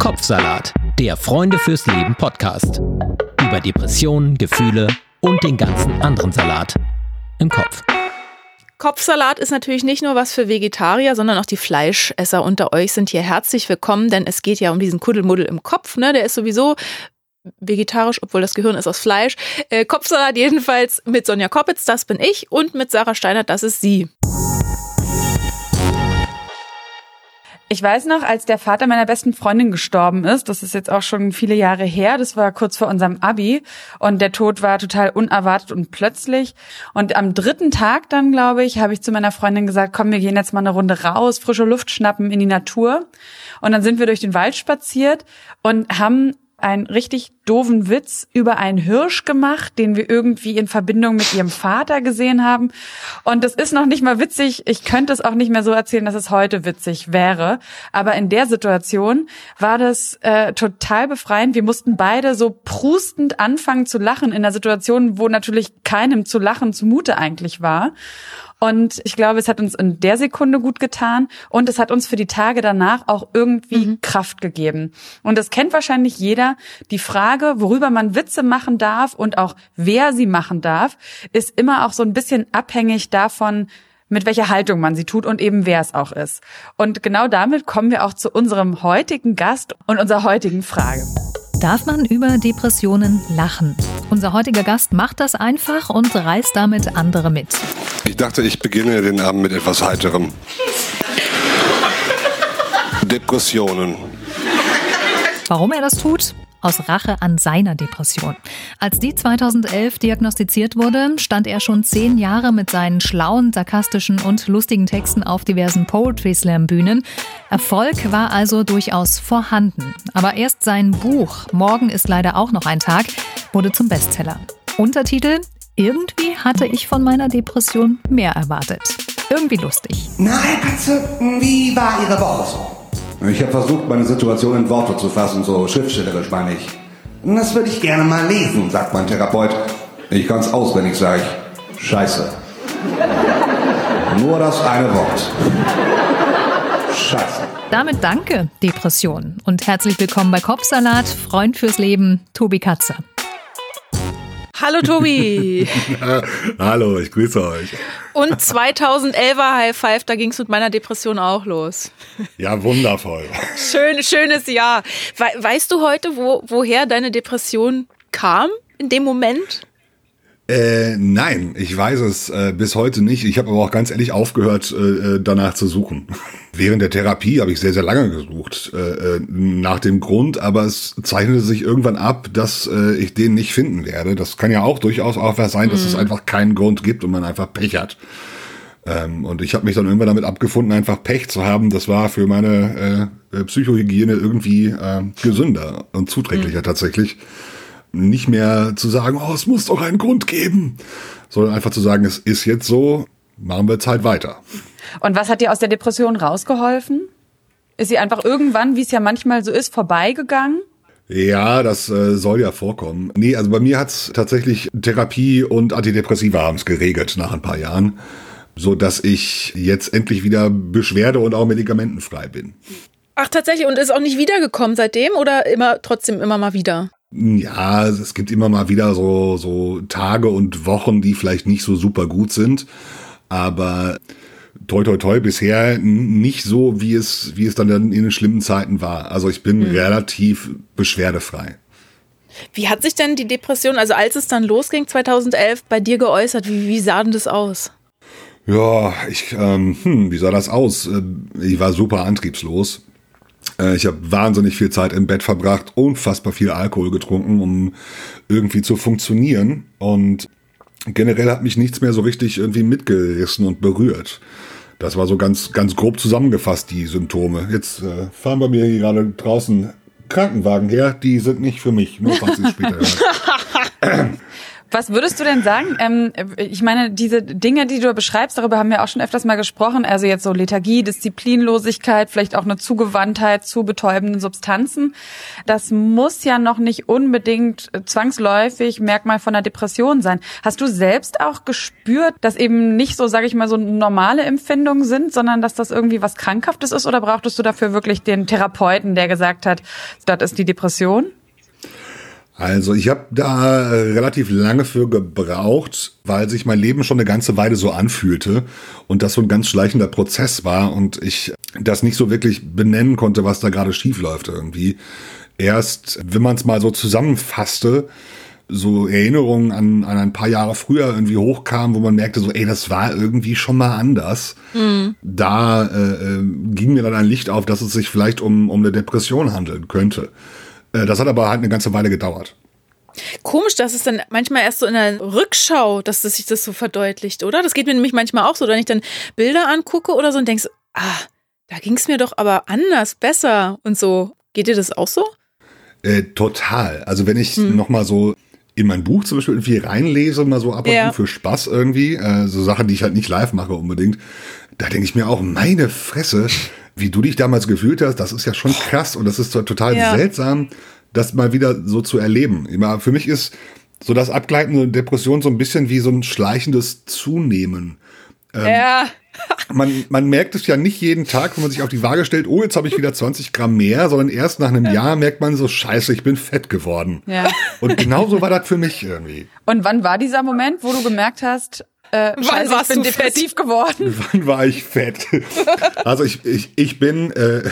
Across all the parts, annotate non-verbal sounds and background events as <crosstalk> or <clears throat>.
Kopfsalat, der Freunde fürs Leben Podcast. Über Depressionen, Gefühle und den ganzen anderen Salat im Kopf. Kopfsalat ist natürlich nicht nur was für Vegetarier, sondern auch die Fleischesser unter euch sind hier herzlich willkommen, denn es geht ja um diesen Kuddelmuddel im Kopf. Ne? Der ist sowieso vegetarisch, obwohl das Gehirn ist aus Fleisch. Äh, Kopfsalat jedenfalls mit Sonja Koppitz, das bin ich, und mit Sarah Steiner, das ist sie. Ich weiß noch, als der Vater meiner besten Freundin gestorben ist, das ist jetzt auch schon viele Jahre her, das war kurz vor unserem Abi und der Tod war total unerwartet und plötzlich. Und am dritten Tag dann, glaube ich, habe ich zu meiner Freundin gesagt, komm, wir gehen jetzt mal eine Runde raus, frische Luft schnappen in die Natur. Und dann sind wir durch den Wald spaziert und haben einen richtig doofen Witz über einen Hirsch gemacht, den wir irgendwie in Verbindung mit ihrem Vater gesehen haben. Und das ist noch nicht mal witzig. Ich könnte es auch nicht mehr so erzählen, dass es heute witzig wäre. Aber in der Situation war das äh, total befreiend. Wir mussten beide so prustend anfangen zu lachen in der Situation, wo natürlich keinem zu lachen zumute eigentlich war. Und ich glaube, es hat uns in der Sekunde gut getan und es hat uns für die Tage danach auch irgendwie mhm. Kraft gegeben. Und das kennt wahrscheinlich jeder. Die Frage, worüber man Witze machen darf und auch wer sie machen darf, ist immer auch so ein bisschen abhängig davon, mit welcher Haltung man sie tut und eben wer es auch ist. Und genau damit kommen wir auch zu unserem heutigen Gast und unserer heutigen Frage. Darf man über Depressionen lachen? Unser heutiger Gast macht das einfach und reißt damit andere mit. Ich dachte, ich beginne den Abend mit etwas Heiterem. Depressionen. Warum er das tut? Aus Rache an seiner Depression. Als die 2011 diagnostiziert wurde, stand er schon zehn Jahre mit seinen schlauen, sarkastischen und lustigen Texten auf diversen Poetry Slam Bühnen. Erfolg war also durchaus vorhanden. Aber erst sein Buch Morgen ist leider auch noch ein Tag wurde zum Bestseller. Untertitel Irgendwie hatte ich von meiner Depression mehr erwartet. Irgendwie lustig. Na, Herr Katze, wie war Ihre Woche so? Ich habe versucht, meine Situation in Worte zu fassen, so schriftstellerisch meine ich. Das würde ich gerne mal lesen, sagt mein Therapeut. Ich kann's auswendig, sage ich. Scheiße. Nur das eine Wort. Scheiße. Damit danke, Depression. Und herzlich willkommen bei Kopfsalat, Freund fürs Leben, Tobi Katze. Hallo Tobi. <laughs> Hallo, ich grüße euch. Und 2011er High Five, da ging es mit meiner Depression auch los. Ja, wundervoll. Schön, schönes Jahr. weißt du heute, wo, woher deine Depression kam in dem Moment? Äh, nein, ich weiß es äh, bis heute nicht. Ich habe aber auch ganz ehrlich aufgehört, äh, äh danach zu suchen. <laughs> Während der Therapie habe ich sehr, sehr lange gesucht äh, äh, nach dem Grund, aber es zeichnete sich irgendwann ab, dass ich den nicht finden werde. Das kann ja auch durchaus auch was sein, dass mhm. es einfach keinen Grund gibt und man einfach Pech hat. Ähm, und ich habe mich dann irgendwann damit abgefunden, einfach Pech zu haben. Das war für meine Psychohygiene irgendwie gesünder und zuträglicher mhm. tatsächlich nicht mehr zu sagen, oh, es muss doch einen Grund geben, sondern einfach zu sagen, es ist jetzt so, machen wir Zeit weiter. Und was hat dir aus der Depression rausgeholfen? Ist sie einfach irgendwann, wie es ja manchmal so ist, vorbeigegangen? Ja, das äh, soll ja vorkommen. Nee, also bei mir hat's tatsächlich Therapie und Antidepressiva haben's geregelt nach ein paar Jahren, so dass ich jetzt endlich wieder beschwerde- und auch medikamentenfrei bin. Ach, tatsächlich. Und ist auch nicht wiedergekommen seitdem oder immer trotzdem immer mal wieder? Ja, es gibt immer mal wieder so, so Tage und Wochen, die vielleicht nicht so super gut sind. Aber toi toi toi bisher nicht so, wie es, wie es dann in den schlimmen Zeiten war. Also ich bin mhm. relativ beschwerdefrei. Wie hat sich denn die Depression, also als es dann losging 2011, bei dir geäußert? Wie, wie sah denn das aus? Ja, ich, ähm, hm, wie sah das aus? Äh, ich war super antriebslos. Äh, ich habe wahnsinnig viel Zeit im Bett verbracht, unfassbar viel Alkohol getrunken, um irgendwie zu funktionieren. Und generell hat mich nichts mehr so richtig irgendwie mitgerissen und berührt. Das war so ganz, ganz grob zusammengefasst, die Symptome. Jetzt äh, fahren bei mir hier gerade draußen Krankenwagen her, die sind nicht für mich, nur falls sie später. <laughs> <clears throat> Was würdest du denn sagen? Ähm, ich meine, diese Dinge, die du beschreibst, darüber haben wir auch schon öfters mal gesprochen. Also jetzt so Lethargie, Disziplinlosigkeit, vielleicht auch eine Zugewandtheit zu betäubenden Substanzen. Das muss ja noch nicht unbedingt zwangsläufig Merkmal von einer Depression sein. Hast du selbst auch gespürt, dass eben nicht so, sage ich mal, so normale Empfindungen sind, sondern dass das irgendwie was Krankhaftes ist? Oder brauchtest du dafür wirklich den Therapeuten, der gesagt hat, das ist die Depression? Also ich habe da äh, relativ lange für gebraucht, weil sich mein Leben schon eine ganze Weile so anfühlte und das so ein ganz schleichender Prozess war und ich das nicht so wirklich benennen konnte, was da gerade schief läuft irgendwie. Erst, wenn man es mal so zusammenfasste, so Erinnerungen an, an ein paar Jahre früher irgendwie hochkamen, wo man merkte, so, ey, das war irgendwie schon mal anders. Mhm. Da äh, äh ging mir dann ein Licht auf, dass es sich vielleicht um, um eine Depression handeln könnte. Äh, das hat aber halt eine ganze Weile gedauert. Komisch, dass es dann manchmal erst so in der Rückschau, dass das sich das so verdeutlicht, oder? Das geht mir nämlich manchmal auch so, wenn ich dann Bilder angucke oder so und denkst, ah, da ging es mir doch aber anders, besser und so. Geht dir das auch so? Äh, total. Also wenn ich hm. nochmal so in mein Buch zum Beispiel irgendwie reinlese, mal so ab und ja. zu für Spaß irgendwie, äh, so Sachen, die ich halt nicht live mache unbedingt, da denke ich mir auch, meine Fresse, wie du dich damals gefühlt hast, das ist ja schon krass und das ist total ja. seltsam, das mal wieder so zu erleben. Für mich ist so das Abgleiten der Depression so ein bisschen wie so ein schleichendes Zunehmen. Ähm, ja. <laughs> man, man merkt es ja nicht jeden Tag, wenn man sich auf die Waage stellt, oh, jetzt habe ich wieder 20 Gramm mehr, sondern erst nach einem Jahr merkt man so, scheiße, ich bin fett geworden. Ja. Und genauso war das für mich irgendwie. Und wann war dieser Moment, wo du gemerkt hast, äh, Wann Scheiße, warst ich bin du depressiv geworden. <laughs> Wann war ich fett? <laughs> Also ich, ich, ich bin, äh,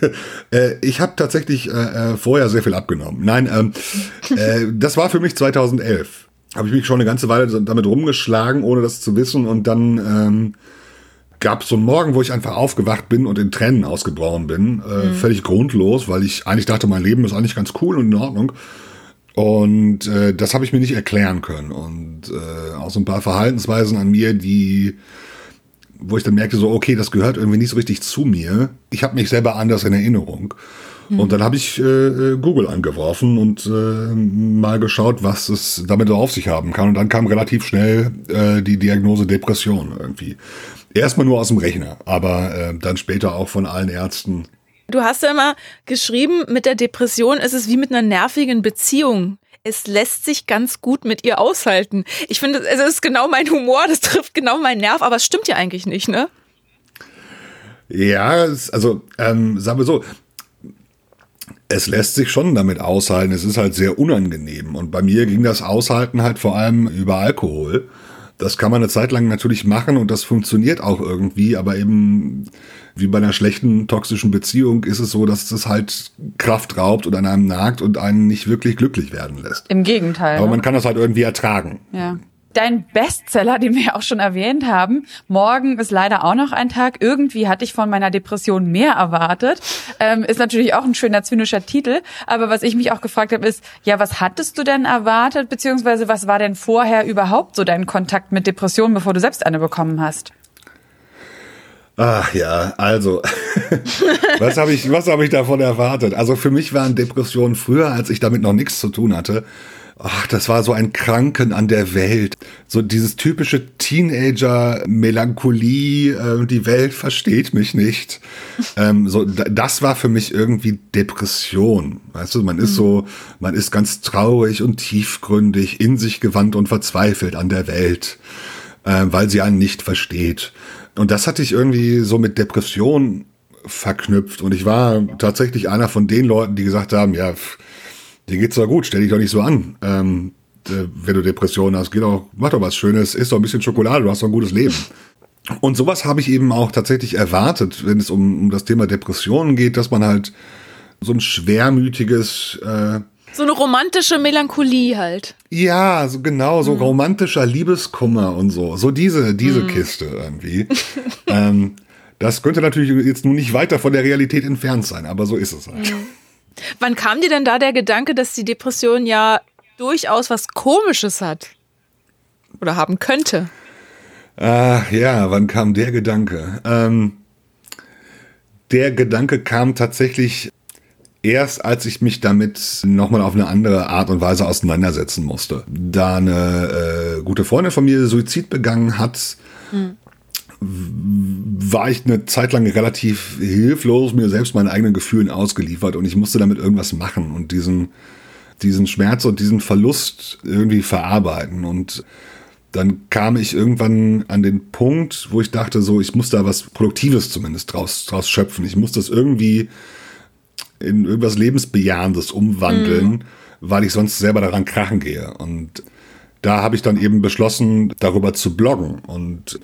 <laughs> äh, ich habe tatsächlich äh, äh, vorher sehr viel abgenommen. Nein, ähm, äh, das war für mich 2011. Habe ich mich schon eine ganze Weile damit rumgeschlagen, ohne das zu wissen. Und dann ähm, gab es so einen Morgen, wo ich einfach aufgewacht bin und in Tränen ausgebrochen bin. Äh, mhm. Völlig grundlos, weil ich eigentlich dachte, mein Leben ist eigentlich ganz cool und in Ordnung. Und äh, das habe ich mir nicht erklären können. Und äh, auch so ein paar Verhaltensweisen an mir, die, wo ich dann merkte, so, okay, das gehört irgendwie nicht so richtig zu mir. Ich habe mich selber anders in Erinnerung. Hm. Und dann habe ich äh, äh, Google angeworfen und äh, mal geschaut, was es damit so auf sich haben kann. Und dann kam relativ schnell äh, die Diagnose Depression irgendwie. Erstmal nur aus dem Rechner, aber äh, dann später auch von allen Ärzten Du hast ja immer geschrieben, mit der Depression ist es wie mit einer nervigen Beziehung. Es lässt sich ganz gut mit ihr aushalten. Ich finde, es ist genau mein Humor, das <laughs> trifft genau meinen Nerv, aber es stimmt ja eigentlich nicht, ne? Ja, also ähm, sagen wir so, es lässt sich schon damit aushalten. Es ist halt sehr unangenehm. Und bei mir ging das Aushalten halt vor allem über Alkohol. Das kann man eine Zeit lang natürlich machen und das funktioniert auch irgendwie, aber eben wie bei einer schlechten toxischen Beziehung ist es so, dass es halt Kraft raubt und an einem nagt und einen nicht wirklich glücklich werden lässt. Im Gegenteil. Aber ne? man kann das halt irgendwie ertragen. Ja. Dein Bestseller, den wir auch schon erwähnt haben, morgen ist leider auch noch ein Tag. Irgendwie hatte ich von meiner Depression mehr erwartet. Ähm, ist natürlich auch ein schöner zynischer Titel. Aber was ich mich auch gefragt habe, ist, ja, was hattest du denn erwartet? Beziehungsweise was war denn vorher überhaupt so dein Kontakt mit Depressionen, bevor du selbst eine bekommen hast? Ach ja, also, <laughs> was habe ich, was habe ich davon erwartet? Also für mich waren Depressionen früher, als ich damit noch nichts zu tun hatte, ach, das war so ein Kranken an der Welt. So dieses typische Teenager-Melancholie, äh, die Welt versteht mich nicht. <laughs> ähm, so, das war für mich irgendwie Depression. Weißt du, man ist mhm. so, man ist ganz traurig und tiefgründig, in sich gewandt und verzweifelt an der Welt, äh, weil sie einen nicht versteht. Und das hatte ich irgendwie so mit Depression verknüpft. Und ich war tatsächlich einer von den Leuten, die gesagt haben, ja, dir geht's doch gut, stell dich doch nicht so an. Ähm, wenn du Depressionen hast, geh doch, mach doch was Schönes, isst doch ein bisschen Schokolade, du hast doch ein gutes Leben. Und sowas habe ich eben auch tatsächlich erwartet, wenn es um, um das Thema Depressionen geht, dass man halt so ein schwermütiges äh, so eine romantische Melancholie halt. Ja, so genau, so mhm. romantischer Liebeskummer und so. So diese, diese mhm. Kiste irgendwie. <laughs> ähm, das könnte natürlich jetzt nun nicht weiter von der Realität entfernt sein, aber so ist es halt. Mhm. Wann kam dir denn da der Gedanke, dass die Depression ja durchaus was Komisches hat? Oder haben könnte? Ach ja, wann kam der Gedanke? Ähm, der Gedanke kam tatsächlich erst als ich mich damit nochmal auf eine andere Art und Weise auseinandersetzen musste. Da eine äh, gute Freundin von mir Suizid begangen hat, hm. War ich eine Zeit lang relativ hilflos, mir selbst meinen eigenen Gefühlen ausgeliefert und ich musste damit irgendwas machen und diesen, diesen Schmerz und diesen Verlust irgendwie verarbeiten und dann kam ich irgendwann an den Punkt, wo ich dachte, so, ich muss da was Produktives zumindest draus, draus schöpfen. Ich muss das irgendwie in irgendwas Lebensbejahendes umwandeln, mhm. weil ich sonst selber daran krachen gehe. Und da habe ich dann eben beschlossen, darüber zu bloggen. Und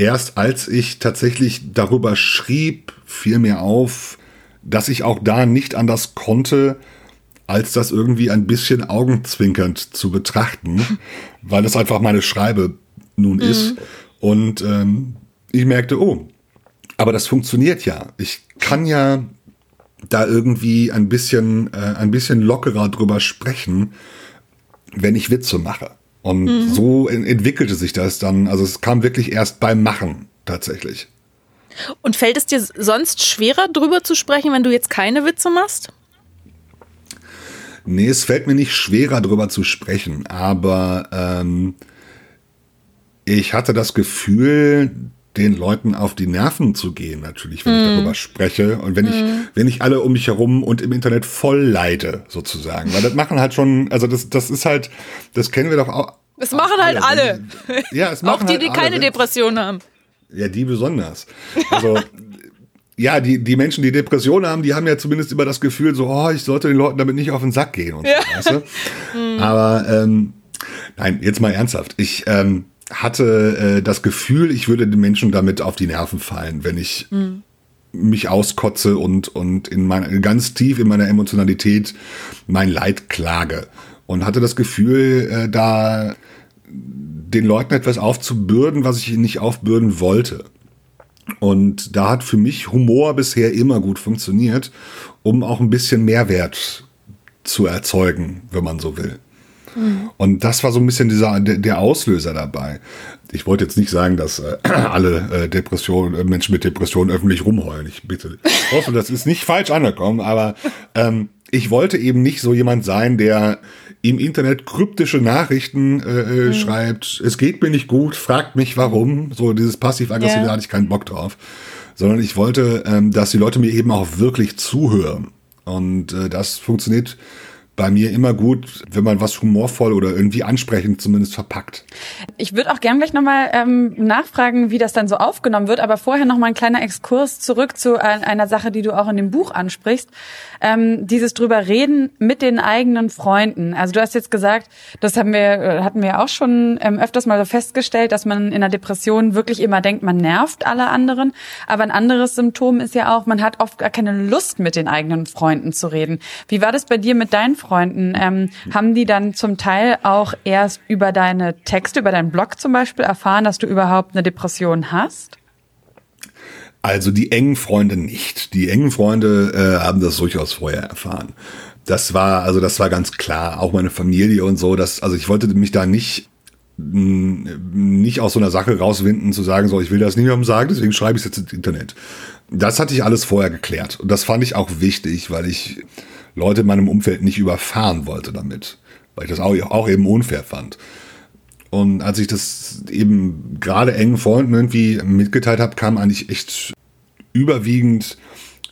erst als ich tatsächlich darüber schrieb, fiel mir auf, dass ich auch da nicht anders konnte, als das irgendwie ein bisschen augenzwinkernd zu betrachten, <laughs> weil es einfach meine Schreibe nun mhm. ist. Und ähm, ich merkte, oh, aber das funktioniert ja. Ich kann ja da irgendwie ein bisschen, äh, ein bisschen lockerer drüber sprechen, wenn ich Witze mache. Und mhm. so entwickelte sich das dann. Also es kam wirklich erst beim Machen tatsächlich. Und fällt es dir sonst schwerer, drüber zu sprechen, wenn du jetzt keine Witze machst? Nee, es fällt mir nicht schwerer, drüber zu sprechen, aber ähm, ich hatte das Gefühl, den Leuten auf die Nerven zu gehen, natürlich, wenn mm. ich mhm. darüber spreche und wenn mm. ich, mhm. wenn ich alle um mich herum und im Internet voll leide, sozusagen. Weil das machen halt schon, also das, das ist halt, das kennen wir doch auch. Das machen halt alle. alle. Ja, es machen Auch die, die halt keine alle. Depression haben. Ja, die besonders. Also, <laughs> ja, die, die Menschen, die Depressionen haben, die haben ja zumindest immer das Gefühl, so, oh, ich sollte den Leuten damit nicht auf den Sack gehen und ja. so, weißt du? <laughs> mm. Aber ähm, nein, jetzt mal ernsthaft. Ich, ähm, hatte äh, das Gefühl, ich würde den Menschen damit auf die Nerven fallen, wenn ich mhm. mich auskotze und, und in mein, ganz tief in meiner Emotionalität mein Leid klage. Und hatte das Gefühl, äh, da den Leuten etwas aufzubürden, was ich ihnen nicht aufbürden wollte. Und da hat für mich Humor bisher immer gut funktioniert, um auch ein bisschen Mehrwert zu erzeugen, wenn man so will. Und das war so ein bisschen dieser, der, der Auslöser dabei. Ich wollte jetzt nicht sagen, dass äh, <clears throat> alle äh, Depressionen, äh, Menschen mit Depressionen öffentlich rumheulen. Ich bitte. Ich hoffe, das ist nicht falsch angekommen, aber ähm, ich wollte eben nicht so jemand sein, der im Internet kryptische Nachrichten äh, äh mhm. schreibt, es geht mir nicht gut, fragt mich warum. So dieses passiv-aggressive yeah. hatte ich keinen Bock drauf. Sondern ich wollte, ähm, dass die Leute mir eben auch wirklich zuhören. Und äh, das funktioniert bei mir immer gut, wenn man was humorvoll oder irgendwie ansprechend zumindest verpackt. Ich würde auch gern gleich nochmal ähm, nachfragen, wie das dann so aufgenommen wird, aber vorher nochmal ein kleiner Exkurs zurück zu einer Sache, die du auch in dem Buch ansprichst. Ähm, dieses drüber reden mit den eigenen Freunden. Also du hast jetzt gesagt, das haben wir, äh, hatten wir auch schon ähm, öfters mal so festgestellt, dass man in einer Depression wirklich immer denkt, man nervt alle anderen. Aber ein anderes Symptom ist ja auch, man hat oft gar keine Lust, mit den eigenen Freunden zu reden. Wie war das bei dir mit deinen Freunden? Freunden, ähm, haben die dann zum Teil auch erst über deine Texte, über deinen Blog zum Beispiel erfahren, dass du überhaupt eine Depression hast? Also die engen Freunde nicht. Die engen Freunde äh, haben das durchaus vorher erfahren. Das war, also das war ganz klar. Auch meine Familie und so. Das, also ich wollte mich da nicht nicht aus so einer Sache rauswinden, zu sagen, so, ich will das niemandem sagen, deswegen schreibe ich es jetzt ins Internet. Das hatte ich alles vorher geklärt. Und das fand ich auch wichtig, weil ich Leute in meinem Umfeld nicht überfahren wollte damit, weil ich das auch, auch eben unfair fand. Und als ich das eben gerade engen Freunden irgendwie mitgeteilt habe, kam eigentlich echt überwiegend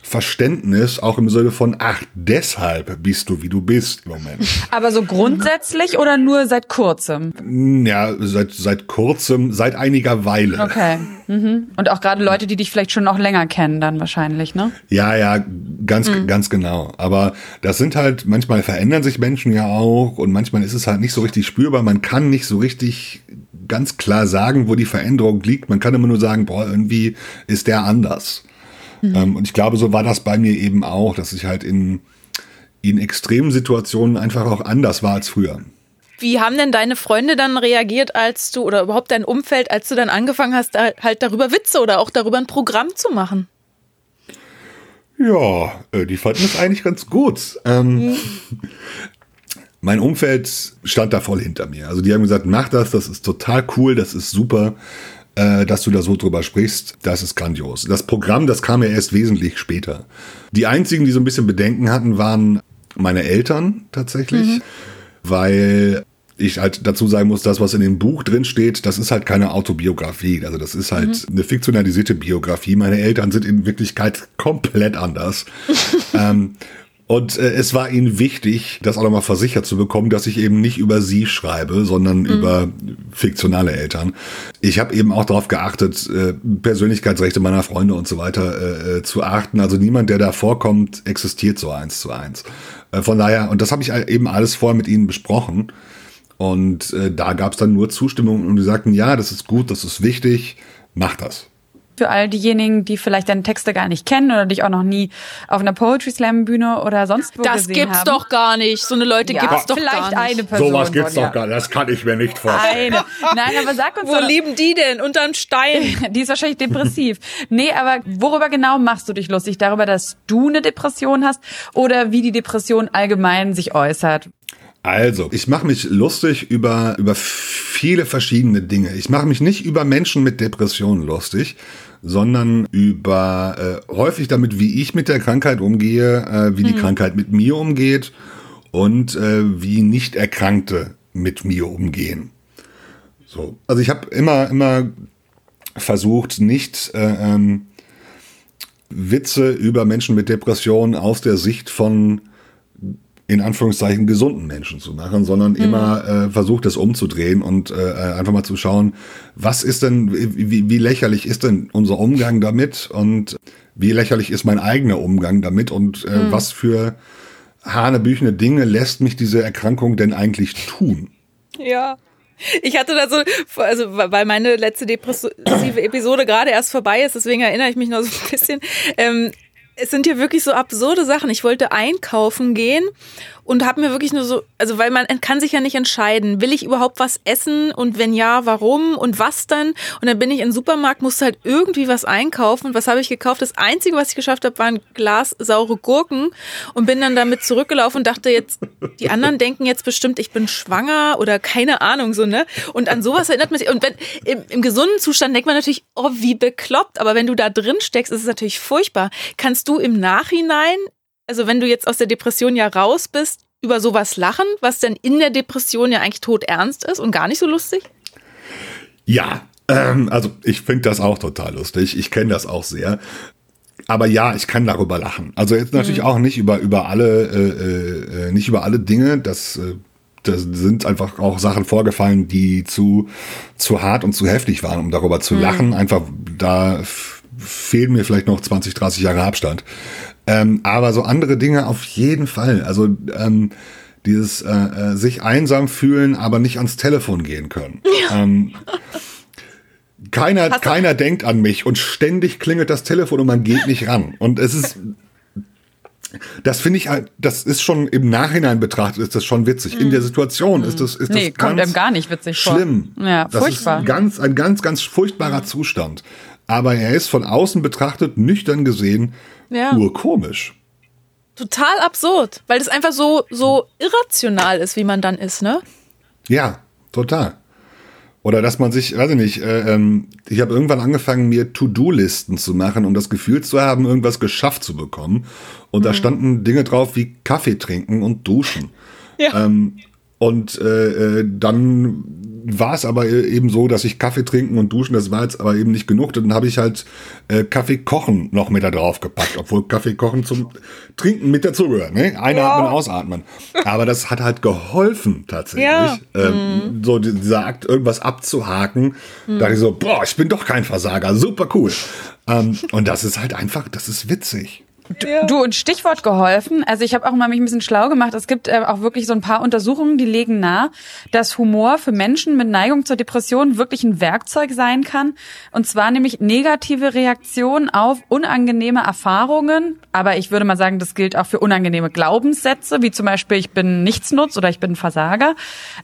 Verständnis, auch im Sinne von, ach, deshalb bist du, wie du bist im Moment. Aber so grundsätzlich oder nur seit kurzem? Ja, seit, seit kurzem, seit einiger Weile. Okay. Mhm. Und auch gerade Leute, die dich vielleicht schon noch länger kennen, dann wahrscheinlich, ne? Ja, ja, ganz, mhm. ganz genau. Aber das sind halt, manchmal verändern sich Menschen ja auch und manchmal ist es halt nicht so richtig spürbar. Man kann nicht so richtig ganz klar sagen, wo die Veränderung liegt. Man kann immer nur sagen, boah, irgendwie ist der anders. Mhm. Ähm, und ich glaube, so war das bei mir eben auch, dass ich halt in, in extremen Situationen einfach auch anders war als früher. Wie haben denn deine Freunde dann reagiert, als du oder überhaupt dein Umfeld, als du dann angefangen hast, halt darüber Witze oder auch darüber ein Programm zu machen? Ja, äh, die fanden es eigentlich ganz gut. Ähm, mhm. <laughs> Mein Umfeld stand da voll hinter mir. Also die haben gesagt, mach das, das ist total cool, das ist super. Äh, dass du da so drüber sprichst. Das ist grandios. Das Programm, das kam ja erst wesentlich später. Die einzigen, die so ein bisschen Bedenken hatten, waren meine Eltern tatsächlich, mhm. weil ich halt dazu sagen muss, das, was in dem Buch drin steht, das ist halt keine Autobiografie. Also das ist halt mhm. eine fiktionalisierte Biografie. Meine Eltern sind in Wirklichkeit komplett anders. <laughs> ähm, und äh, es war ihnen wichtig, das auch nochmal versichert zu bekommen, dass ich eben nicht über sie schreibe, sondern mhm. über fiktionale Eltern. Ich habe eben auch darauf geachtet, äh, Persönlichkeitsrechte meiner Freunde und so weiter äh, äh, zu achten. Also niemand, der da vorkommt, existiert so eins zu eins. Äh, von daher, und das habe ich eben alles vorher mit ihnen besprochen. Und äh, da gab es dann nur Zustimmung und die sagten, ja, das ist gut, das ist wichtig, mach das für all diejenigen, die vielleicht deine Texte gar nicht kennen oder dich auch noch nie auf einer Poetry Slam Bühne oder sonst wo das gesehen haben. Das gibt's doch gar nicht. So eine Leute ja, gibt's doch vielleicht gar nicht. eine Person. Sowas gibt's doch gar nicht. Das kann ich mir nicht vorstellen. Eine. Nein, aber sag uns Wo leben die denn? Unterm Stein? <laughs> die ist wahrscheinlich depressiv. nee, aber worüber genau machst du dich lustig? Darüber, dass du eine Depression hast oder wie die Depression allgemein sich äußert? Also, ich mache mich lustig über, über viele verschiedene Dinge. Ich mache mich nicht über Menschen mit Depressionen lustig, sondern über äh, häufig damit, wie ich mit der Krankheit umgehe, äh, wie die mhm. Krankheit mit mir umgeht und äh, wie nicht Erkrankte mit mir umgehen. So, also ich habe immer immer versucht, nicht äh, ähm, Witze über Menschen mit Depressionen aus der Sicht von in Anführungszeichen gesunden Menschen zu machen, sondern mhm. immer äh, versucht, es umzudrehen und äh, einfach mal zu schauen, was ist denn, wie, wie lächerlich ist denn unser Umgang damit und wie lächerlich ist mein eigener Umgang damit und äh, mhm. was für hanebüchene Dinge lässt mich diese Erkrankung denn eigentlich tun? Ja. Ich hatte da so, also weil meine letzte depressive Episode gerade erst vorbei ist, deswegen erinnere ich mich noch so ein bisschen. Ähm, es sind hier wirklich so absurde Sachen. Ich wollte einkaufen gehen und habe mir wirklich nur so, also weil man kann sich ja nicht entscheiden, will ich überhaupt was essen und wenn ja, warum und was dann? Und dann bin ich den Supermarkt, musste halt irgendwie was einkaufen. Was habe ich gekauft? Das Einzige, was ich geschafft habe, war ein Glas saure Gurken und bin dann damit zurückgelaufen und dachte jetzt, die anderen denken jetzt bestimmt, ich bin schwanger oder keine Ahnung so, ne? Und an sowas erinnert man sich. Und wenn, im, im gesunden Zustand denkt man natürlich, oh, wie bekloppt. Aber wenn du da drin steckst, ist es natürlich furchtbar. Kannst du im Nachhinein also wenn du jetzt aus der Depression ja raus bist, über sowas lachen, was denn in der Depression ja eigentlich todernst ist und gar nicht so lustig? Ja, ähm, also ich finde das auch total lustig. Ich kenne das auch sehr. Aber ja, ich kann darüber lachen. Also jetzt natürlich mhm. auch nicht über über alle äh, äh, nicht über alle Dinge. Das äh, das sind einfach auch Sachen vorgefallen, die zu zu hart und zu heftig waren, um darüber zu mhm. lachen. Einfach da fehlen mir vielleicht noch 20, 30 Jahre Abstand. Ähm, aber so andere Dinge auf jeden Fall. Also ähm, dieses äh, äh, sich einsam fühlen, aber nicht ans Telefon gehen können. <laughs> Ja. Ähm, keiner, keiner denkt an mich und ständig klingelt das Telefon und man geht nicht ran. Und es ist, das finde ich halt, das ist schon im Nachhinein betrachtet, ist das schon witzig. Mhm. In der Situation ist das, ist nee, das kommt einem gar nicht witzig schlimm. Vor. Ja, das furchtbar. ist ein ganz, ein ganz, ganz furchtbarer mhm. Zustand. Aber er ist von außen betrachtet, nüchtern gesehen, ja. urkomisch. Total absurd, weil das einfach so, so irrational ist, wie man dann ist, ne? Ja, total. Oder dass man sich, weiß ich nicht, äh, ähm, ich habe irgendwann angefangen, mir To-Do-Listen zu machen, um das Gefühl zu haben, irgendwas geschafft zu bekommen. Und mhm. da standen Dinge drauf wie Kaffee trinken und duschen. Ja. Ähm, und äh, äh dann war es aber eben so, dass ich Kaffee trinken und duschen, das war jetzt aber eben nicht genug. Dann habe ich halt äh, Kaffee kochen noch mit da drauf gepackt, obwohl Kaffee kochen zum Trinken mit dazugehört. Ne? Einatmen, ja. ausatmen. Aber das hat halt geholfen tatsächlich. Ja. Ähm, mhm. So dieser Akt, irgendwas abzuhaken. Mhm. Da dachte ich so, boah, ich bin doch kein Versager, super cool. Ähm, und das ist halt einfach, das ist witzig. Du, ja. du und Stichwort geholfen. Also ich habe auch mal mich ein bisschen schlau gemacht. Es gibt äh, auch wirklich so ein paar Untersuchungen, die legen nahe, dass Humor für Menschen mit Neigung zur Depression wirklich ein Werkzeug sein kann. Und zwar nämlich negative Reaktionen auf unangenehme Erfahrungen. Aber ich würde mal sagen, das gilt auch für unangenehme Glaubenssätze, wie zum Beispiel ich bin Nichtsnutz oder ich bin Versager,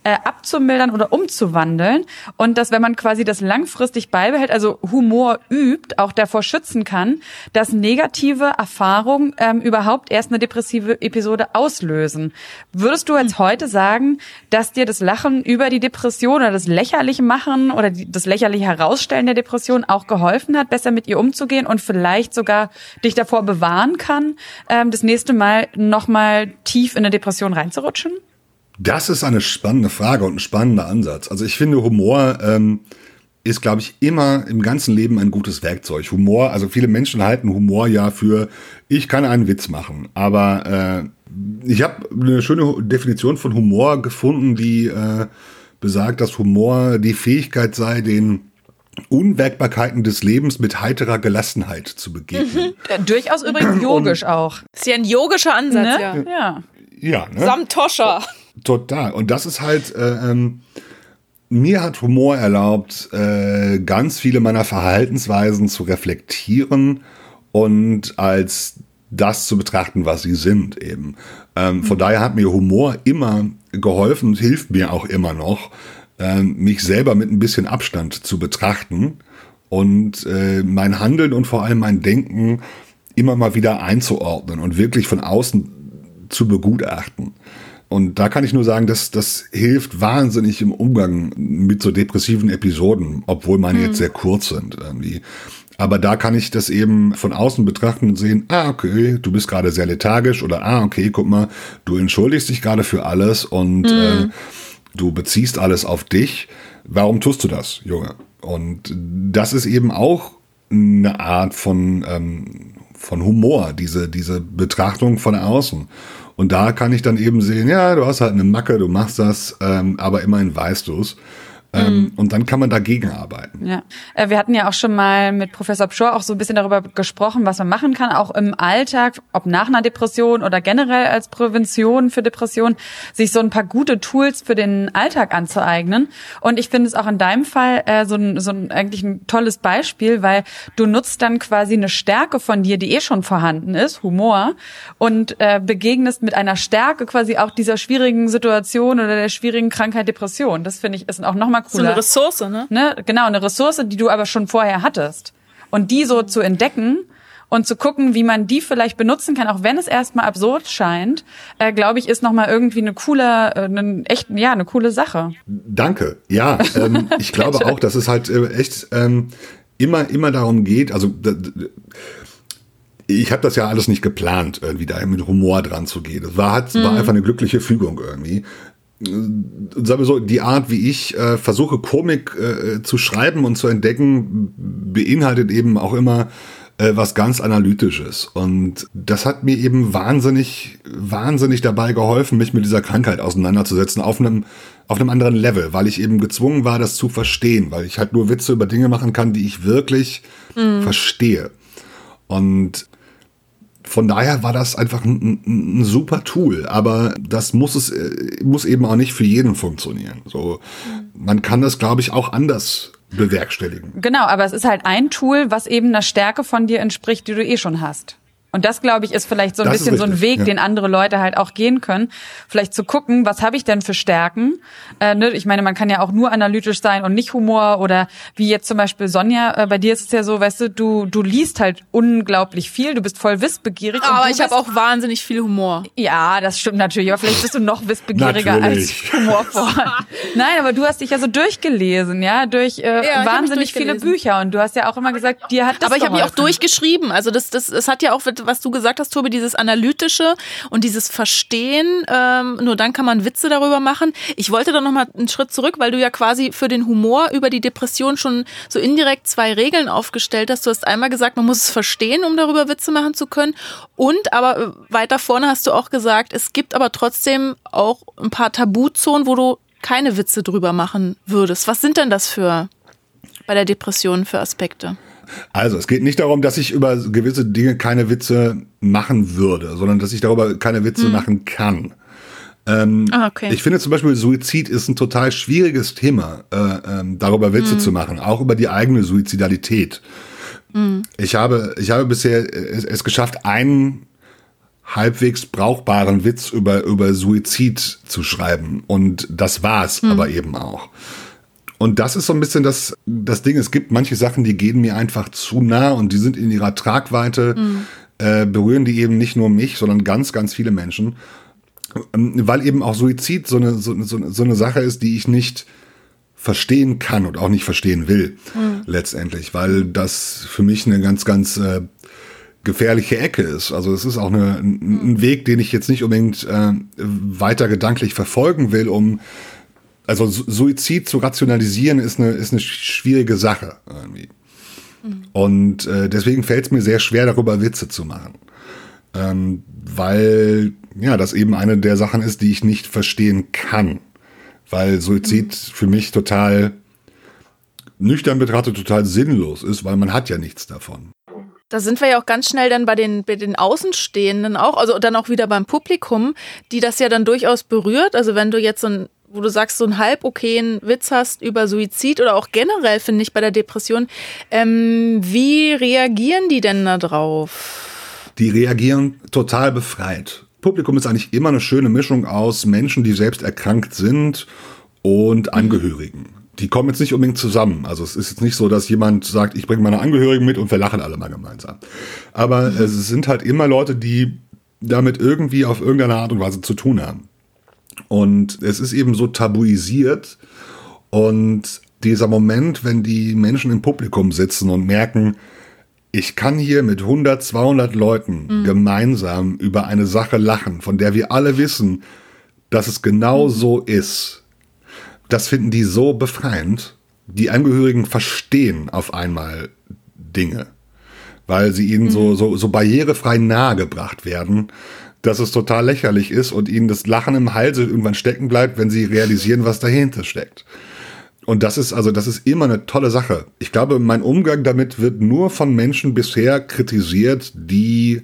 äh, abzumildern oder umzuwandeln. Und dass wenn man quasi das langfristig beibehält, also Humor übt, auch davor schützen kann, dass negative Erfahrungen Erfahrung ähm, überhaupt erst eine depressive Episode auslösen. Würdest du jetzt heute sagen, dass dir das Lachen über die Depression oder das lächerliche machen oder die, das lächerliche Herausstellen der Depression auch geholfen hat, besser mit ihr umzugehen und vielleicht sogar dich davor bewahren kann, ähm, das nächste Mal nochmal tief in eine Depression reinzurutschen? Das ist eine spannende Frage und ein spannender Ansatz. Also ich finde Humor ähm, ist, glaube ich, immer im ganzen Leben ein gutes Werkzeug. Humor, also viele Menschen halten Humor ja für, ich kann einen Witz machen. Aber äh, ich habe eine schöne Definition von Humor gefunden, die äh, besagt, dass Humor die Fähigkeit sei, den Unwägbarkeiten des Lebens mit heiterer Gelassenheit zu begegnen. Mhm. <laughs> Durchaus übrigens yogisch auch. Ist ja ein yogischer Ansatz, Ne? ja. Ja. Ja, ne? Samtoscha. Total. Und das ist halt, äh, ähm, mir hat Humor erlaubt, äh, ganz viele meiner Verhaltensweisen zu reflektieren und als das zu betrachten, was sie sind eben. Ähm, von daher hat mir Humor immer geholfen und hilft mir auch immer noch, ähm, mich selber mit ein bisschen Abstand zu betrachten und äh, mein Handeln und vor allem mein Denken immer mal wieder einzuordnen und wirklich von außen zu begutachten. Und da kann ich nur sagen, dass das hilft wahnsinnig im Umgang mit so depressiven Episoden, obwohl meine jetzt sehr kurz sind irgendwie. Aber da kann ich das eben von außen betrachten und sehen, ah, okay, du bist gerade sehr lethargisch oder ah, okay, guck mal, du entschuldigst dich gerade für alles und äh, du beziehst alles auf dich. Warum tust du das, Junge? Und das ist eben auch eine Art von, ähm, von Humor, diese, diese Betrachtung von außen. Und da kann ich dann eben sehen, ja, du hast halt eine Macke, du machst das, ähm, aber immerhin weißt du es. Ähm, Und dann kann man dagegen arbeiten. Ja, Äh, wir hatten ja auch schon mal mit Professor Pschor auch so ein bisschen darüber gesprochen, was man machen kann, auch im Alltag, ob nach einer Depression oder generell als Prävention für Depression, sich so ein paar gute Tools für den Alltag anzueignen. Und ich finde es auch in deinem Fall äh, so, ein, so ein eigentlich ein tolles Beispiel, weil du nutzt dann quasi eine Stärke von dir, die eh schon vorhanden ist, Humor, und äh, begegnest mit einer Stärke quasi auch dieser schwierigen Situation oder der schwierigen Krankheit Depression. Das finde ich ist auch nochmal So eine Ressource, ne? ne, genau, eine Ressource, die du aber schon vorher hattest. Und die so zu entdecken und zu gucken, wie man die vielleicht benutzen kann, auch wenn es erstmal absurd scheint, äh, glaube ich, ist nochmal irgendwie eine coole, äh, eine, echt, ja, eine coole Sache. Danke. Ja, ähm, <laughs> ich glaube auch, dass es halt äh, echt ähm, immer, immer darum geht, also ich habe das ja alles nicht geplant, irgendwie da mit Humor dran zu gehen. Das war, halt, war einfach eine glückliche Fügung irgendwie. Sagen wir so, die Art, wie ich äh, versuche, Komik äh, zu schreiben und zu entdecken, beinhaltet eben auch immer äh, was ganz Analytisches. Und das hat mir eben wahnsinnig, wahnsinnig dabei geholfen, mich mit dieser Krankheit auseinanderzusetzen auf einem, auf einem anderen Level, weil ich eben gezwungen war, das zu verstehen, weil ich halt nur Witze über Dinge machen kann, die ich wirklich verstehe. Und von daher war das einfach ein, ein, ein super Tool, aber das muss es äh, muss eben auch nicht für jeden funktionieren. So, man kann das, glaube ich, auch anders bewerkstelligen. Genau, aber es ist halt ein Tool, was eben einer Stärke von dir entspricht, die du eh schon hast. Und das, glaube ich, ist vielleicht so ein Das bisschen so ein Weg, ja. den andere Leute halt auch gehen können. Vielleicht zu gucken, was habe ich denn für Stärken? Äh, ne? Ich meine, man kann ja auch nur analytisch sein und nicht Humor oder wie jetzt zum Beispiel Sonja, äh, bei dir ist es ja so, weißt du, du, du liest halt unglaublich viel, du bist voll wissbegierig. und Aber du ich habe auch wahnsinnig viel Humor. Ja, das stimmt natürlich, aber vielleicht bist du noch wissbegieriger als humorvoll. <laughs> Nein, aber du hast dich ja so durchgelesen, ja, durch äh, mich wahnsinnig viele. Bücher und du hast ja auch immer gesagt, dir hat das Aber ich habe mich auch durchgeschrieben. Also das, das, es hat ja auch, was du gesagt hast, Tobi, dieses analytische und dieses Verstehen. Ähm, nur dann kann man Witze darüber machen. Ich wollte da noch mal einen Schritt zurück, weil du ja quasi für den Humor über die Depression schon so indirekt zwei Regeln aufgestellt hast. Du hast einmal gesagt, man muss es verstehen, um darüber Witze machen zu können. Und aber äh, weiter vorne hast du auch gesagt, es gibt aber trotzdem auch ein paar Tabuzonen, wo du keine Witze drüber machen würdest. Was sind denn das für bei der Depression für Aspekte? Also, es geht nicht darum, dass ich über gewisse Dinge keine Witze machen würde, sondern dass ich darüber keine Witze machen kann. Ah, okay. Ich finde zum Beispiel, Suizid ist ein total schwieriges Thema, äh, ähm, darüber Witze zu machen, auch über die eigene Suizidalität. Ich habe, ich habe bisher es, es geschafft, einen halbwegs brauchbaren Witz über, über Suizid zu schreiben. Und das war's aber eben auch. Und das ist so ein bisschen das, das Ding. Es gibt manche Sachen, die gehen mir einfach zu nah und die sind in ihrer Tragweite äh, berühren die eben nicht nur mich, sondern ganz, ganz viele Menschen. Ähm, weil eben auch Suizid so eine, so, so, so eine Sache ist, die ich nicht verstehen kann und auch nicht verstehen will, mhm. letztendlich, weil das für mich eine ganz, ganz äh, gefährliche Ecke ist. Also es ist auch eine, ein Weg, den ich jetzt nicht unbedingt äh, weiter gedanklich verfolgen will, um also Suizid zu rationalisieren ist eine, ist eine schwierige Sache irgendwie. Mhm. Und äh, deswegen fällt es mir sehr schwer, darüber Witze zu machen. Ähm, weil ja, das eben eine der Sachen ist, die ich nicht verstehen kann. Weil Suizid mhm. für mich total nüchtern betrachtet total sinnlos ist, weil man hat ja nichts davon. Da sind wir ja auch ganz schnell dann bei den, bei den Außenstehenden auch, also dann auch wieder beim Publikum, die das ja dann durchaus berührt. Also wenn du jetzt so ein, wo du sagst, so einen halb okayen Witz hast über Suizid oder auch generell, finde ich, bei der Depression, ähm, wie reagieren die denn da drauf? Die reagieren total befreit. Publikum ist eigentlich immer eine schöne Mischung aus Menschen, die selbst erkrankt sind und Angehörigen die kommen jetzt nicht unbedingt zusammen. Also es ist jetzt nicht so, dass jemand sagt, ich bringe meine Angehörigen mit und wir lachen alle mal gemeinsam. Aber mhm. es sind halt immer Leute, die damit irgendwie auf irgendeine Art und Weise zu tun haben. Und es ist eben so tabuisiert. Und dieser Moment, wenn die Menschen im Publikum sitzen und merken, ich kann hier mit 100, 200 Leuten mhm. gemeinsam über eine Sache lachen, von der wir alle wissen, dass es genau mhm. so ist das finden die so befreiend. Die Angehörigen verstehen auf einmal Dinge, weil sie ihnen mhm. so, so, so barrierefrei nahegebracht werden, dass es total lächerlich ist und ihnen das Lachen im Halse irgendwann stecken bleibt, wenn sie realisieren, was dahinter steckt. Und das ist also, das ist immer eine tolle Sache. Ich glaube, mein Umgang damit wird nur von Menschen bisher kritisiert, die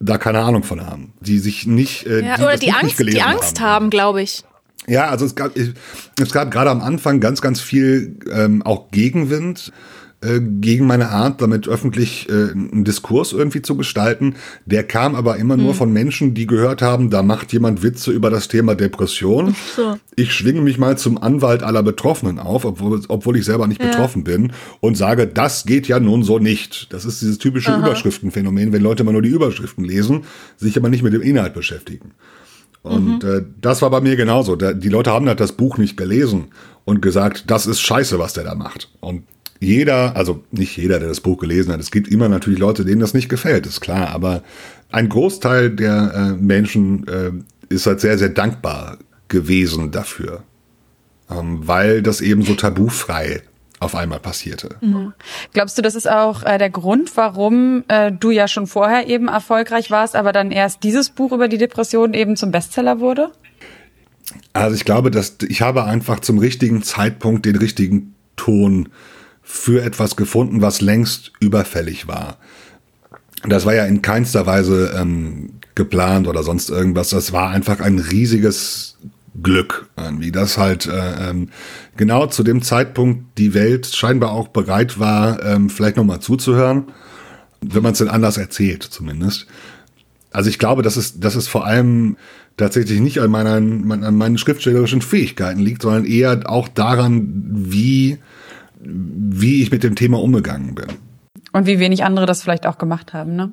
da keine Ahnung von haben, die sich nicht, äh, ja, die oder die Angst, die Angst haben, haben glaube ich. Ja, also es gab, es gab gerade am Anfang ganz, ganz viel ähm, auch Gegenwind äh, gegen meine Art, damit öffentlich äh, einen Diskurs irgendwie zu gestalten. Der kam aber immer nur hm. von Menschen, die gehört haben, da macht jemand Witze über das Thema Depression. So. Ich schwinge mich mal zum Anwalt aller Betroffenen auf, obwohl, obwohl ich selber nicht ja. betroffen bin und sage, das geht ja nun so nicht. Das ist dieses typische Aha. Überschriftenphänomen, wenn Leute immer nur die Überschriften lesen, sich aber nicht mit dem Inhalt beschäftigen. Und mhm. äh, das war bei mir genauso. Der, die Leute haben halt das Buch nicht gelesen und gesagt, das ist scheiße, was der da macht. Und jeder, also nicht jeder, der das Buch gelesen hat, es gibt immer natürlich Leute, denen das nicht gefällt, ist klar, aber ein Großteil der äh, Menschen äh, ist halt sehr, sehr dankbar gewesen dafür, ähm, weil das eben so tabufrei auf einmal passierte. Mhm. Glaubst du, das ist auch äh, der Grund, warum äh, du ja schon vorher eben erfolgreich warst, aber dann erst dieses Buch über die Depression eben zum Bestseller wurde? Also ich glaube, dass ich habe einfach zum richtigen Zeitpunkt den richtigen Ton für etwas gefunden, was längst überfällig war. Das war ja in keinster Weise ähm, geplant oder sonst irgendwas. Das war einfach ein riesiges Glück irgendwie, dass halt äh, ähm, genau zu dem Zeitpunkt die Welt scheinbar auch bereit war, ähm, vielleicht nochmal zuzuhören, wenn man es denn anders erzählt zumindest. Also ich glaube, dass es, dass es vor allem tatsächlich nicht an meinen, an meinen schriftstellerischen Fähigkeiten liegt, sondern eher auch daran, wie, wie ich mit dem Thema umgegangen bin. Und wie wenig andere das vielleicht auch gemacht haben, ne?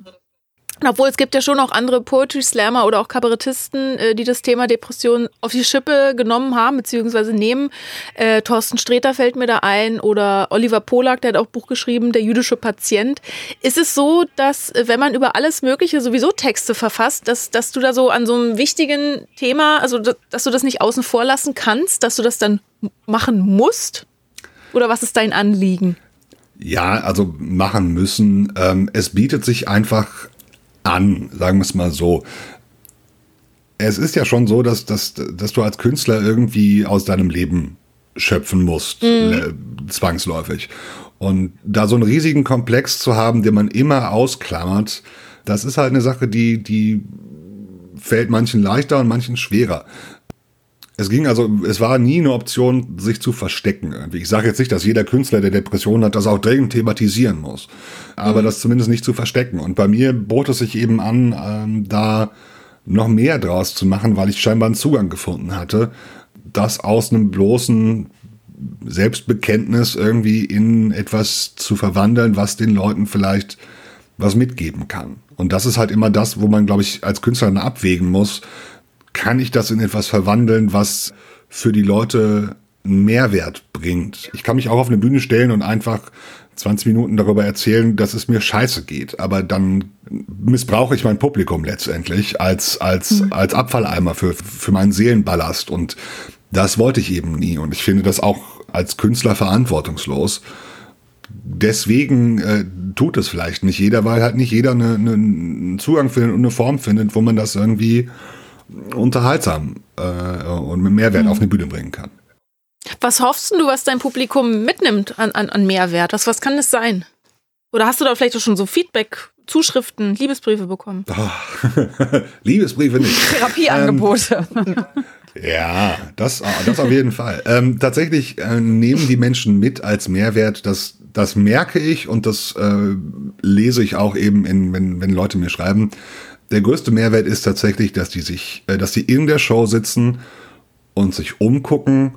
Obwohl es gibt ja schon auch andere Poetry Slammer oder auch Kabarettisten, äh, die das Thema Depression auf die Schippe genommen haben, beziehungsweise nehmen. Äh, Thorsten Sträter fällt mir da ein oder Oliver Polak, der hat auch ein Buch geschrieben, Der jüdische Patient. Ist es so, dass äh, wenn man über alles Mögliche sowieso Texte verfasst, dass, dass du da so an so einem wichtigen Thema, also dass du das nicht außen vor lassen kannst, dass du das dann machen musst? Oder was ist dein Anliegen? Ja, also machen müssen. Ähm, es bietet sich einfach an, sagen wir es mal so. Es ist ja schon so, dass, dass, dass du als Künstler irgendwie aus deinem Leben schöpfen musst, mhm. Äh, zwangsläufig. Und da so einen riesigen Komplex zu haben, den man immer ausklammert, das ist halt eine Sache, die, die fällt manchen leichter und manchen schwerer. Es ging also, es war nie eine Option, sich zu verstecken. Ich sage jetzt nicht, dass jeder Künstler, der Depressionen hat, das auch dringend thematisieren muss. Aber mhm. das zumindest nicht zu verstecken. Und bei mir bot es sich eben an, ähm, da noch mehr draus zu machen, weil ich scheinbar einen Zugang gefunden hatte, das aus einem bloßen Selbstbekenntnis irgendwie in etwas zu verwandeln, was den Leuten vielleicht was mitgeben kann. Und das ist halt immer das, wo man, glaube ich, als Künstler abwägen muss, kann ich das in etwas verwandeln, was für die Leute einen Mehrwert bringt. Ich kann mich auch auf eine Bühne stellen und einfach 20 Minuten darüber erzählen, dass es mir scheiße geht. Aber dann missbrauche ich mein Publikum letztendlich als, als, mhm. als Abfalleimer für, für meinen Seelenballast. Und das wollte ich eben nie. Und ich finde das auch als Künstler verantwortungslos. Deswegen äh, tut es vielleicht nicht jeder, weil halt nicht jeder eine, eine, einen Zugang findet und eine Form findet, wo man das irgendwie unterhaltsam äh, und mit Mehrwert mhm. auf eine Bühne bringen kann. Was hoffst du, was dein Publikum mitnimmt an, an, an Mehrwert? Was, was kann das sein? Oder hast du da vielleicht auch schon so Feedback, Zuschriften, Liebesbriefe bekommen? Oh, <laughs> Liebesbriefe nicht. <laughs> Therapieangebote. Ähm, ja, das, ah, das auf jeden Fall. Ähm, tatsächlich äh, nehmen die Menschen mit als Mehrwert, das, das merke ich und das äh, lese ich auch eben, in, wenn, wenn Leute mir schreiben. Der größte Mehrwert ist tatsächlich, dass die sich, äh, dass die in der Show sitzen und sich umgucken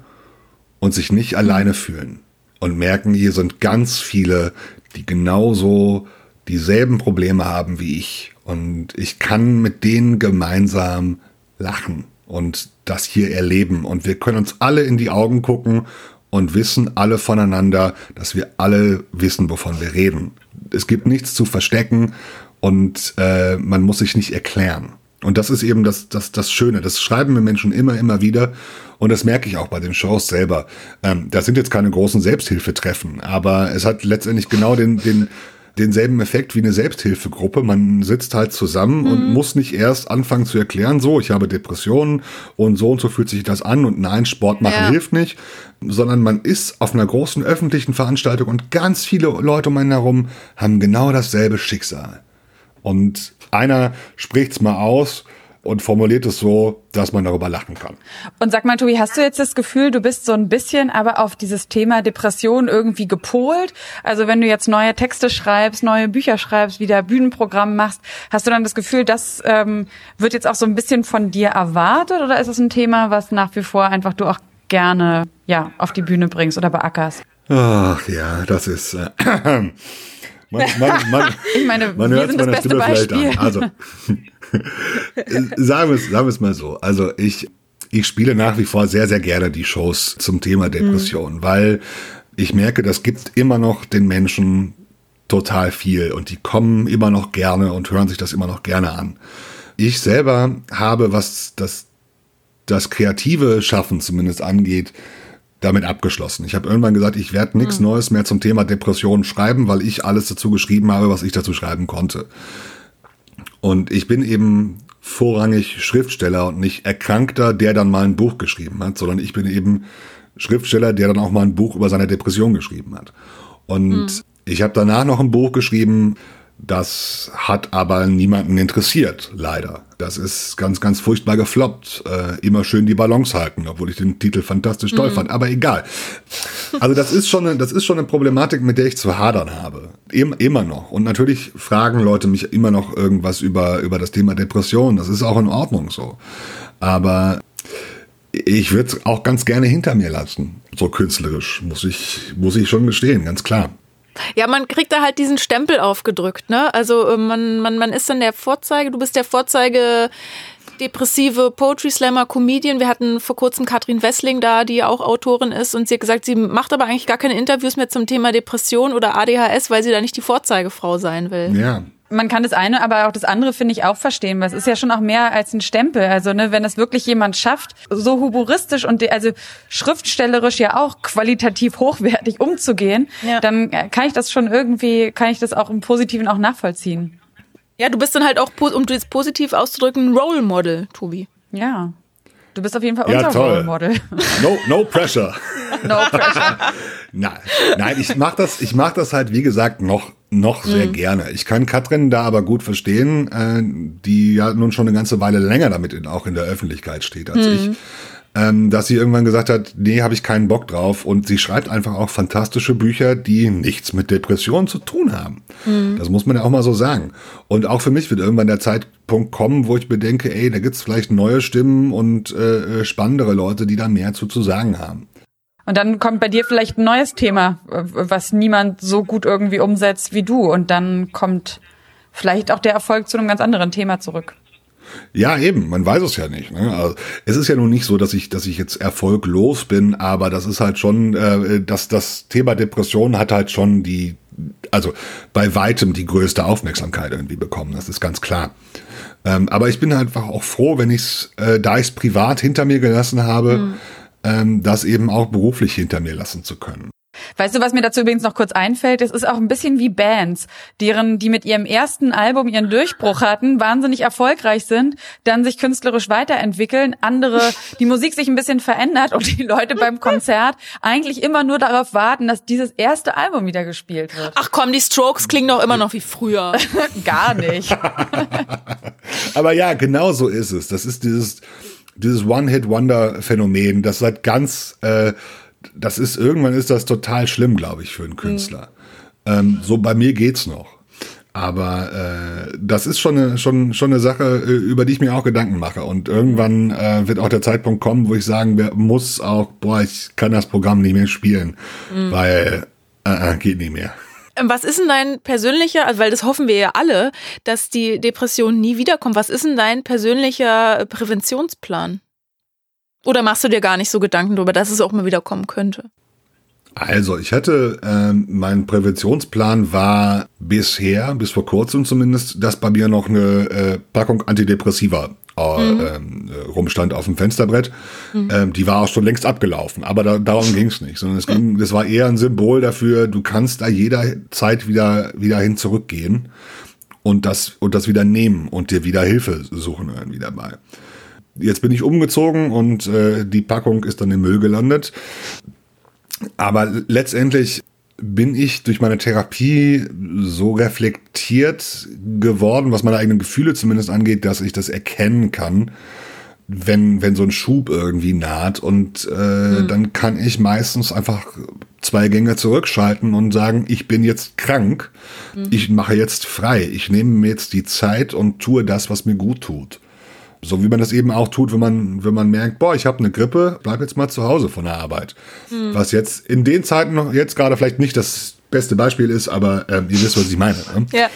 und sich nicht alleine fühlen und merken, hier sind ganz viele, die genauso dieselben Probleme haben wie ich und ich kann mit denen gemeinsam lachen und das hier erleben und wir können uns alle in die Augen gucken und wissen alle voneinander, dass wir alle wissen, wovon wir reden. Es gibt nichts zu verstecken und äh, man muss sich nicht erklären. Und das ist eben das, das, das Schöne. Das schreiben mir Menschen immer, immer wieder. Und das merke ich auch bei den Shows selber. Ähm, das sind jetzt keine großen Selbsthilfetreffen, aber es hat letztendlich genau den, den, denselben Effekt wie eine Selbsthilfegruppe. Man sitzt halt zusammen mhm. und muss nicht erst anfangen zu erklären, so, ich habe Depressionen und so und so fühlt sich das an und nein, Sport machen ja. hilft nicht, sondern man ist auf einer großen öffentlichen Veranstaltung und ganz viele Leute um einen herum haben genau dasselbe Schicksal. Und einer spricht's mal aus und formuliert es so, dass man darüber lachen kann. Und sag mal, Tobi, hast du jetzt das Gefühl, du bist so ein bisschen aber auf dieses Thema Depression irgendwie gepolt? Also wenn du jetzt neue Texte schreibst, neue Bücher schreibst, wieder Bühnenprogramm machst, hast du dann das Gefühl, das ähm, wird jetzt auch so ein bisschen von dir erwartet oder ist es ein Thema, was nach wie vor einfach du auch gerne ja auf die Bühne bringst oder beackerst? Ach ja, das ist. Äh, <clears throat> man, man, <laughs> man, ich meine, man wir sind das Stimme Beispiel. Also, <laughs> sagen wir es sagen wir es mal so. Also ich, ich spiele nach wie vor sehr, sehr gerne die Shows zum Thema Depression, mhm. weil ich merke, das gibt immer noch den Menschen total viel und die kommen immer noch gerne und hören sich das immer noch gerne an. Ich selber habe, was das, das kreative Schaffen zumindest angeht, damit abgeschlossen. Ich habe irgendwann gesagt, ich werde nichts mhm. Neues mehr zum Thema Depressionen schreiben, weil ich alles dazu geschrieben habe, was ich dazu schreiben konnte. Und ich bin eben vorrangig Schriftsteller und nicht Erkrankter, der dann mal ein Buch geschrieben hat, sondern ich bin eben Schriftsteller, der dann auch mal ein Buch über seine Depression geschrieben hat. Und mhm. ich habe danach noch ein Buch geschrieben, das hat aber niemanden interessiert, leider. Das ist ganz, ganz furchtbar gefloppt. Äh, immer schön die Balance halten, obwohl ich den Titel fantastisch toll mhm. fand. Aber egal. Also das ist schon, eine, das ist schon eine Problematik, mit der ich zu hadern habe. Immer, immer noch. Und natürlich fragen Leute mich immer noch irgendwas über, über das Thema Depression. Das ist auch in Ordnung so. Aber ich würde es auch ganz gerne hinter mir lassen. So künstlerisch, muss ich, muss ich schon gestehen, ganz klar. Ja, man kriegt da halt diesen Stempel aufgedrückt, ne? Also äh, man, man, man ist dann der Vorzeige, du bist der Vorzeige depressive Poetry Slammer Comedian. Wir hatten vor kurzem Katrin Wessling da, die auch Autorin ist und sie hat gesagt, sie macht aber eigentlich gar keine Interviews mehr zum Thema Depression oder ADHS, weil sie da nicht die Vorzeigefrau sein will. Ja, man kann das eine, aber auch das andere finde ich auch verstehen, weil es ist ja schon auch mehr als ein Stempel. Also ne, wenn es wirklich jemand schafft, so humoristisch und also schriftstellerisch ja auch qualitativ hochwertig umzugehen, ja. dann kann ich das schon irgendwie, kann ich das auch im Positiven auch nachvollziehen. Ja, du bist dann halt auch, um das positiv auszudrücken, Role Model, Tobi. Ja. Du bist auf jeden Fall unser ja, toll. Role Model. <laughs> No, no pressure. no pressure. <laughs> nein, nein, ich mach das, ich mach das halt wie gesagt noch noch sehr mhm. gerne. Ich kann Katrin da aber gut verstehen, äh, die ja nun schon eine ganze Weile länger damit in, auch in der Öffentlichkeit steht als mhm. ich. Ähm, dass sie irgendwann gesagt hat, nee, habe ich keinen Bock drauf. Und sie schreibt einfach auch fantastische Bücher, die nichts mit Depressionen zu tun haben. Mhm. Das muss man ja auch mal so sagen. Und auch für mich wird irgendwann der Zeitpunkt kommen, wo ich bedenke, ey, da gibt's vielleicht neue Stimmen und äh, äh spannendere Leute, die da mehr zu, zu sagen haben. Und dann kommt bei dir vielleicht ein neues Thema, was niemand so gut irgendwie umsetzt wie du. Und dann kommt vielleicht auch der Erfolg zu einem ganz anderen Thema zurück. Ja, eben, man weiß es ja nicht. Ne? Also, es ist ja nun nicht so, dass ich, dass ich jetzt erfolglos bin, aber das ist halt schon, äh, dass das Thema Depression hat halt schon die, also bei weitem die größte Aufmerksamkeit irgendwie bekommen. Das ist ganz klar. Ähm, aber ich bin halt einfach auch froh, wenn ich es, äh, da ich es privat hinter mir gelassen habe, mhm. Ähm, das eben auch beruflich hinter mir lassen zu können. Weißt du, was mir dazu übrigens noch kurz einfällt? Es ist auch ein bisschen wie Bands, deren, die mit ihrem ersten Album ihren Durchbruch hatten, wahnsinnig erfolgreich sind, dann sich künstlerisch weiterentwickeln, andere, die Musik sich ein bisschen verändert und die Leute beim Konzert eigentlich immer nur darauf warten, dass dieses erste Album wieder gespielt wird. Ach komm, die Strokes klingen doch immer noch wie früher. <laughs> Gar nicht. <laughs> Aber ja, genau so ist es. Das ist dieses, dieses One-Hit-Wonder-Phänomen, das seit ganz, äh, das ist, irgendwann ist das total schlimm, glaube ich, für einen Künstler. Mhm. Ähm, so bei mir geht's noch. Aber äh, das ist schon eine, schon, schon eine Sache, äh, über die ich mir auch Gedanken mache. Und irgendwann äh, wird auch der Zeitpunkt kommen, wo ich sagen muss auch, boah, ich kann das Programm nicht mehr spielen, mhm. weil äh, äh geht nicht mehr. Ähm, was ist denn dein persönlicher, also weil das hoffen wir ja alle, dass die Depression nie wiederkommt. Was ist denn dein persönlicher Präventionsplan? Oder machst du dir gar nicht so Gedanken darüber, dass es auch mal wieder kommen könnte? Also, ich hatte, ähm, mein Präventionsplan war bisher, bis vor kurzem zumindest, dass bei mir noch eine äh, Packung Antidepressiva äh, mhm. ähm, rumstand auf dem Fensterbrett. Mhm. Ähm, die war auch schon längst abgelaufen, aber da, darum ging es nicht, sondern es ging, das war eher ein Symbol dafür, du kannst da jederzeit wieder, wieder hin zurückgehen und das, und das wieder nehmen und dir wieder Hilfe suchen irgendwie dabei. Jetzt bin ich umgezogen und äh, die Packung ist dann im Müll gelandet. Aber letztendlich bin ich durch meine Therapie so reflektiert geworden, was meine eigenen Gefühle zumindest angeht, dass ich das erkennen kann, wenn, wenn so ein Schub irgendwie naht. Und äh, mhm. dann kann ich meistens einfach zwei Gänge zurückschalten und sagen, ich bin jetzt krank, mhm. ich mache jetzt frei, ich nehme mir jetzt die Zeit und tue das, was mir gut tut. So wie man das eben auch tut, wenn man, wenn man merkt, boah, ich habe eine Grippe, bleib jetzt mal zu Hause von der Arbeit. Hm. Was jetzt in den Zeiten noch jetzt gerade vielleicht nicht das beste Beispiel ist, aber ähm, ihr wisst, was ich meine. Ne? Ja.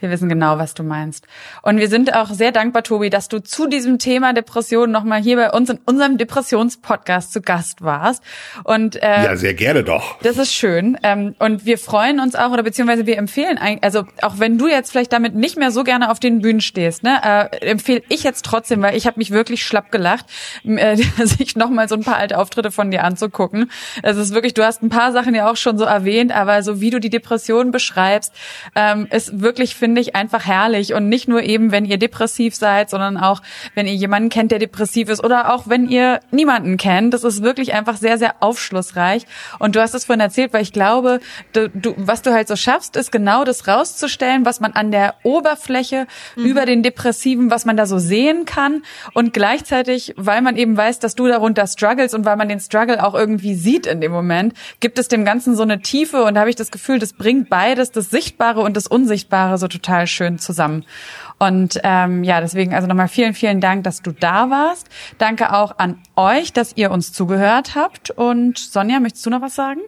Wir wissen genau, was du meinst. Und wir sind auch sehr dankbar, Tobi, dass du zu diesem Thema Depression nochmal hier bei uns in unserem Depressionspodcast zu Gast warst. Und äh, ja, sehr gerne doch. Das ist schön. Ähm, und wir freuen uns auch, oder beziehungsweise wir empfehlen, also auch wenn du jetzt vielleicht damit nicht mehr so gerne auf den Bühnen stehst, ne, äh, empfehle ich jetzt trotzdem, weil ich habe mich wirklich schlapp gelacht, äh, <laughs> sich nochmal so ein paar alte Auftritte von dir anzugucken. Es ist wirklich, du hast ein paar Sachen ja auch schon so erwähnt, aber so wie du die Depression beschreibst, ähm, ist wirklich, finde finde ich einfach herrlich. Und nicht nur eben, wenn ihr depressiv seid, sondern auch, wenn ihr jemanden kennt, der depressiv ist oder auch wenn ihr niemanden kennt. Das ist wirklich einfach sehr, sehr aufschlussreich. Und du hast es vorhin erzählt, weil ich glaube, du, du, was du halt so schaffst, ist genau das rauszustellen, was man an der Oberfläche mhm. über den Depressiven, was man da so sehen kann. Und gleichzeitig, weil man eben weiß, dass du darunter struggles und weil man den Struggle auch irgendwie sieht in dem Moment, gibt es dem Ganzen so eine Tiefe und da habe ich das Gefühl, das bringt beides, das Sichtbare und das Unsichtbare so total schön zusammen. Und ähm, ja, deswegen also nochmal vielen, vielen Dank, dass du da warst. Danke auch an euch, dass ihr uns zugehört habt. Und Sonja, möchtest du noch was sagen?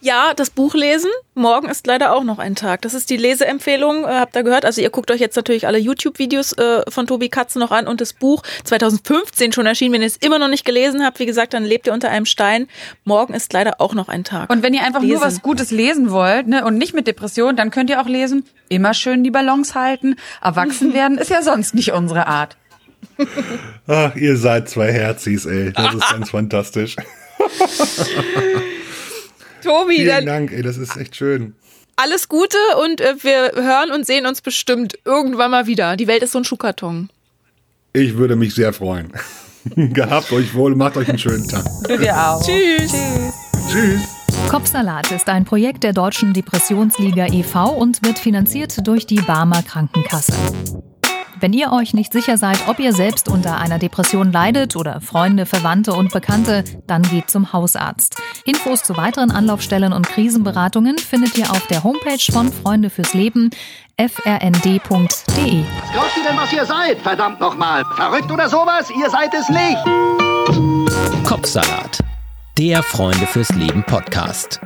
Ja, das Buch lesen. Morgen ist leider auch noch ein Tag. Das ist die Leseempfehlung, äh, habt ihr gehört. Also ihr guckt euch jetzt natürlich alle YouTube-Videos äh, von Tobi Katze noch an und das Buch 2015 schon erschienen. Wenn ihr es immer noch nicht gelesen habt, wie gesagt, dann lebt ihr unter einem Stein. Morgen ist leider auch noch ein Tag. Und wenn ihr einfach lesen. nur was Gutes lesen wollt ne, und nicht mit Depression, dann könnt ihr auch lesen, immer schön die Ballons halten. Erwachsen <laughs> werden ist ja sonst nicht unsere Art. Ach, ihr seid zwei Herzis, ey. Das ist ganz <laughs> fantastisch. <laughs> Tobi, Vielen dann Dank, ey, das ist echt schön. Alles Gute und äh, wir hören und sehen uns bestimmt irgendwann mal wieder. Die Welt ist so ein Schuhkarton. Ich würde mich sehr freuen. <laughs> Gehabt euch wohl, macht euch einen schönen Tag. Du dir auch. Tschüss. Tschüss. Tschüss. Kopfsalat ist ein Projekt der Deutschen Depressionsliga e.V. und wird finanziert durch die Barmer Krankenkasse. Wenn ihr euch nicht sicher seid, ob ihr selbst unter einer Depression leidet oder Freunde, Verwandte und Bekannte, dann geht zum Hausarzt. Infos zu weiteren Anlaufstellen und Krisenberatungen findet ihr auf der Homepage von Freunde fürs Leben frnd.de. Was glaubt ihr denn, was ihr seid? Verdammt nochmal. Verrückt oder sowas? Ihr seid es nicht. Kopfsalat. Der Freunde fürs Leben Podcast.